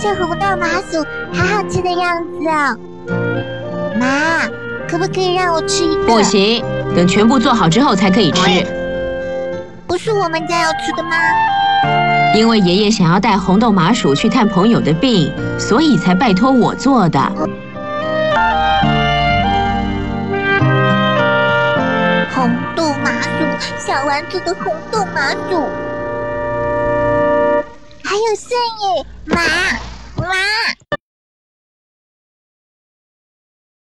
这红豆麻薯好好吃的样子啊妈可不可以让我吃一个？不行等全部做好之后才可以吃。不是我们家要吃的吗？因为爷爷想要带红豆麻薯去探朋友的病所以才拜托我做的。红豆麻薯小丸子的红豆麻薯。还有蒜耶妈。